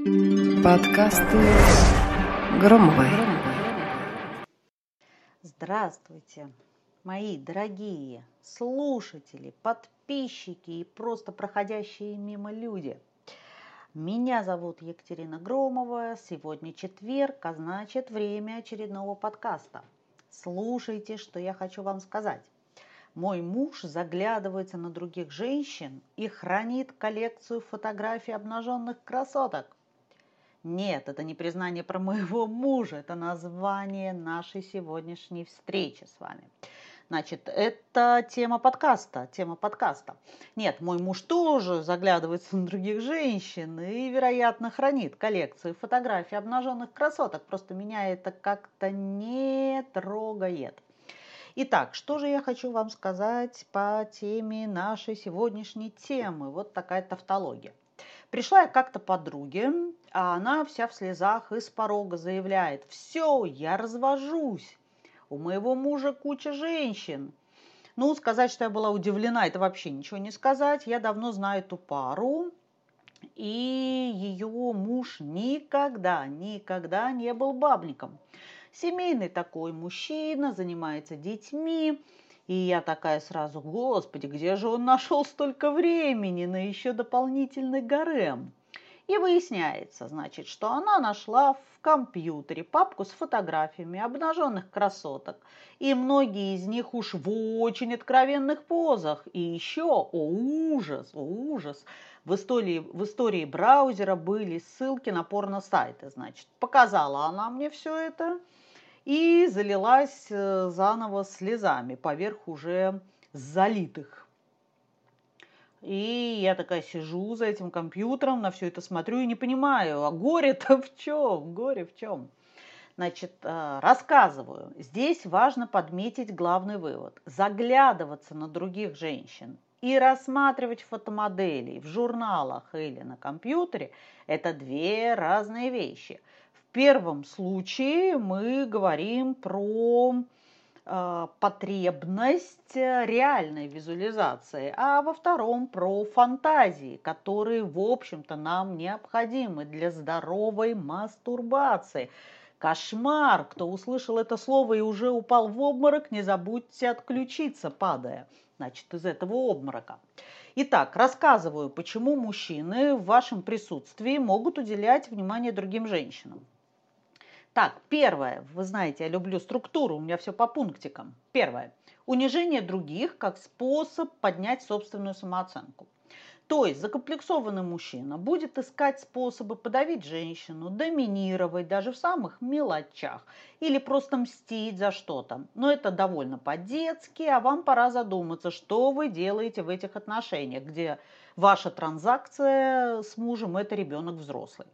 Подкасты Громовой. Здравствуйте, мои дорогие слушатели, подписчики и просто проходящие мимо люди. Меня зовут Екатерина Громова. Сегодня четверг, а значит время очередного подкаста. Слушайте, что я хочу вам сказать. Мой муж заглядывается на других женщин и хранит коллекцию фотографий обнаженных красоток. Нет, это не признание про моего мужа, это название нашей сегодняшней встречи с вами. Значит, это тема подкаста, тема подкаста. Нет, мой муж тоже заглядывается на других женщин и, вероятно, хранит коллекцию фотографий обнаженных красоток. Просто меня это как-то не трогает. Итак, что же я хочу вам сказать по теме нашей сегодняшней темы? Вот такая тавтология. Пришла я как-то подруге, а она вся в слезах и с порога заявляет, все, я развожусь, у моего мужа куча женщин. Ну, сказать, что я была удивлена, это вообще ничего не сказать. Я давно знаю эту пару, и ее муж никогда, никогда не был бабником. Семейный такой мужчина, занимается детьми, и я такая сразу, господи, где же он нашел столько времени на еще дополнительный гарем? И выясняется, значит, что она нашла в компьютере папку с фотографиями обнаженных красоток. И многие из них уж в очень откровенных позах. И еще, о ужас, о ужас, в истории, в истории браузера были ссылки на порно-сайты. Значит, показала она мне все это и залилась э, заново слезами поверх уже залитых. И я такая сижу за этим компьютером, на все это смотрю и не понимаю, а горе-то в чем? Горе в чем? Значит, э, рассказываю. Здесь важно подметить главный вывод. Заглядываться на других женщин и рассматривать фотомоделей в журналах или на компьютере – это две разные вещи – первом случае мы говорим про потребность реальной визуализации, а во втором про фантазии, которые, в общем-то, нам необходимы для здоровой мастурбации. Кошмар! Кто услышал это слово и уже упал в обморок, не забудьте отключиться, падая, значит, из этого обморока. Итак, рассказываю, почему мужчины в вашем присутствии могут уделять внимание другим женщинам. Так, первое, вы знаете, я люблю структуру, у меня все по пунктикам. Первое, унижение других как способ поднять собственную самооценку. То есть закомплексованный мужчина будет искать способы подавить женщину, доминировать даже в самых мелочах или просто мстить за что-то. Но это довольно по-детски, а вам пора задуматься, что вы делаете в этих отношениях, где ваша транзакция с мужем – это ребенок взрослый.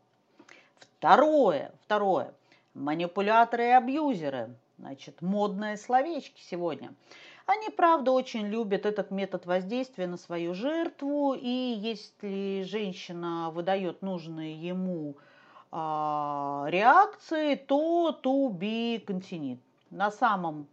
Второе, второе – манипуляторы и абьюзеры. Значит, модные словечки сегодня. Они, правда, очень любят этот метод воздействия на свою жертву, и если женщина выдает нужные ему а, реакции, то to be continued. На самом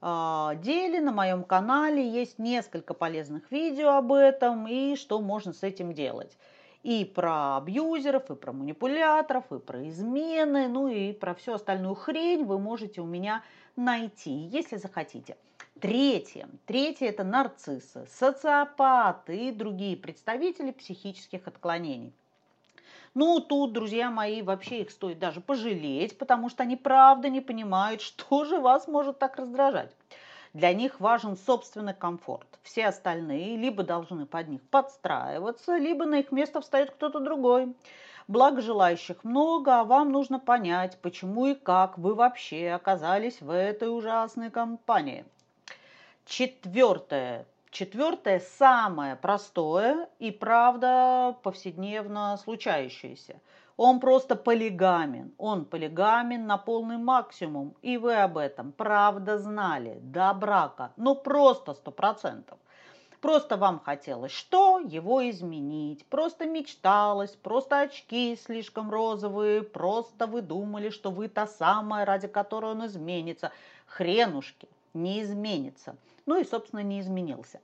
а, деле на моем канале есть несколько полезных видео об этом и что можно с этим делать и про абьюзеров, и про манипуляторов, и про измены, ну и про всю остальную хрень вы можете у меня найти, если захотите. Третье. Третье – это нарциссы, социопаты и другие представители психических отклонений. Ну, тут, друзья мои, вообще их стоит даже пожалеть, потому что они правда не понимают, что же вас может так раздражать. Для них важен собственный комфорт. Все остальные либо должны под них подстраиваться, либо на их место встает кто-то другой. Благо желающих много, а вам нужно понять, почему и как вы вообще оказались в этой ужасной компании. Четвертое. Четвертое самое простое и правда повседневно случающееся – он просто полигамен. Он полигамен на полный максимум. И вы об этом правда знали до брака. Ну просто сто процентов. Просто вам хотелось что? Его изменить. Просто мечталось, просто очки слишком розовые, просто вы думали, что вы та самая, ради которой он изменится. Хренушки, не изменится. Ну и, собственно, не изменился.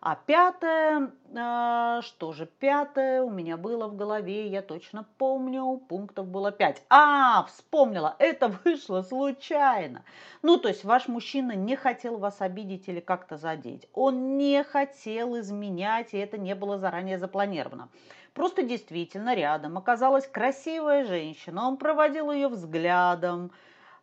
А пятое, э, что же пятое у меня было в голове, я точно помню, пунктов было пять. А, вспомнила, это вышло случайно. Ну, то есть ваш мужчина не хотел вас обидеть или как-то задеть. Он не хотел изменять, и это не было заранее запланировано. Просто действительно рядом оказалась красивая женщина, он проводил ее взглядом,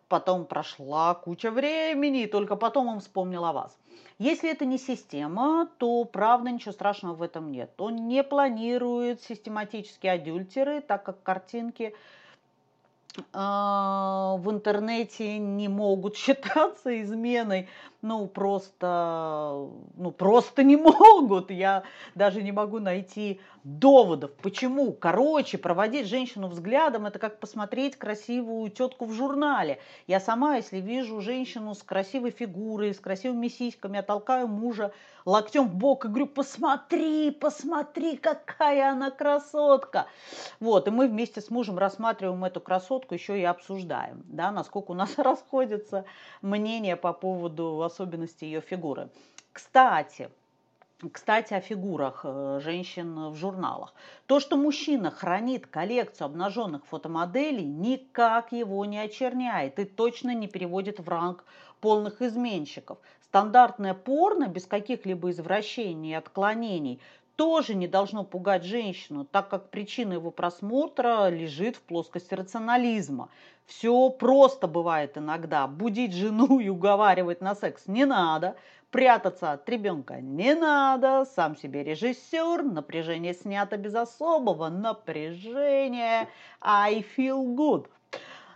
потом прошла куча времени, и только потом он вспомнил о вас. Если это не система, то правда ничего страшного в этом нет. Он не планирует систематические адюльтеры, так как картинки а, в интернете не могут считаться изменой, ну просто, ну просто не могут. Я даже не могу найти доводов, почему. Короче, проводить женщину взглядом, это как посмотреть красивую тетку в журнале. Я сама, если вижу женщину с красивой фигурой, с красивыми сиськами, я толкаю мужа локтем в бок и говорю, посмотри, посмотри, какая она красотка. Вот, и мы вместе с мужем рассматриваем эту красотку, еще и обсуждаем, да, насколько у нас расходятся мнения по поводу особенностей ее фигуры. Кстати, кстати, о фигурах э, женщин в журналах. То, что мужчина хранит коллекцию обнаженных фотомоделей, никак его не очерняет и точно не переводит в ранг полных изменщиков. Стандартное порно без каких-либо извращений и отклонений тоже не должно пугать женщину, так как причина его просмотра лежит в плоскости рационализма. Все просто бывает иногда. Будить жену и уговаривать на секс не надо. Прятаться от ребенка не надо. Сам себе режиссер. Напряжение снято без особого напряжения. I feel good.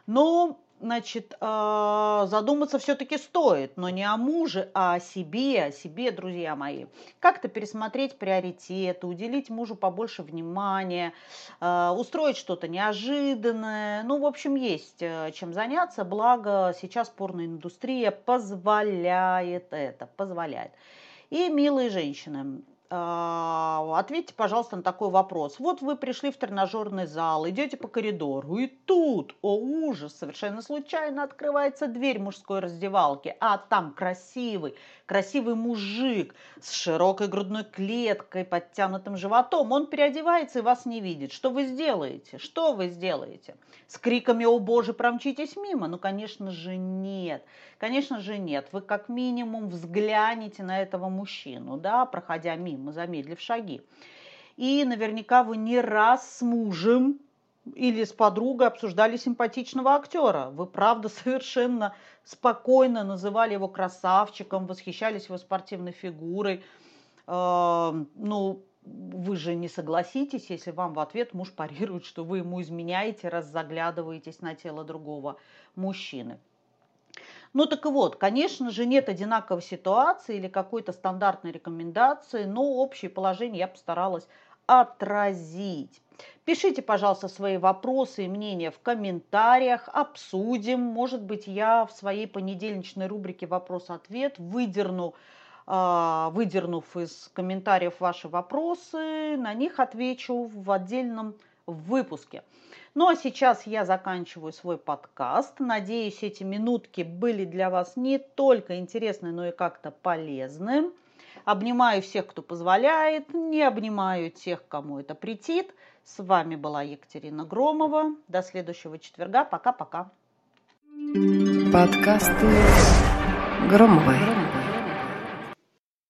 Но значит, а, задуматься все-таки стоит, но не о муже, а о себе, о себе, друзья мои. Как-то пересмотреть приоритеты, уделить мужу побольше внимания, а, устроить что-то неожиданное. Ну, в общем, есть э, чем заняться, благо сейчас порноиндустрия позволяет это, позволяет. И, милые женщины, ответьте, пожалуйста, на такой вопрос. Вот вы пришли в тренажерный зал, идете по коридору, и тут, о ужас, совершенно случайно открывается дверь мужской раздевалки, а там красивый, красивый мужик с широкой грудной клеткой, подтянутым животом. Он переодевается и вас не видит. Что вы сделаете? Что вы сделаете? С криками «О боже!» промчитесь мимо? Ну, конечно же, нет. Конечно же, нет. Вы как минимум взглянете на этого мужчину, да, проходя мимо мимо, замедлив шаги. И наверняка вы не раз с мужем или с подругой обсуждали симпатичного актера. Вы, правда, совершенно спокойно называли его красавчиком, восхищались его спортивной фигурой. Э, ну, вы же не согласитесь, если вам в ответ муж парирует, что вы ему изменяете, раз заглядываетесь на тело другого мужчины. Ну так и вот, конечно же, нет одинаковой ситуации или какой-то стандартной рекомендации, но общее положение я постаралась отразить. Пишите, пожалуйста, свои вопросы и мнения в комментариях, обсудим. Может быть, я в своей понедельничной рубрике «Вопрос-ответ» выдерну, а, выдернув из комментариев ваши вопросы, на них отвечу в отдельном выпуске. Ну а сейчас я заканчиваю свой подкаст. Надеюсь, эти минутки были для вас не только интересны, но и как-то полезны. Обнимаю всех, кто позволяет, не обнимаю тех, кому это претит. С вами была Екатерина Громова. До следующего четверга. Пока-пока. Подкасты Громовой.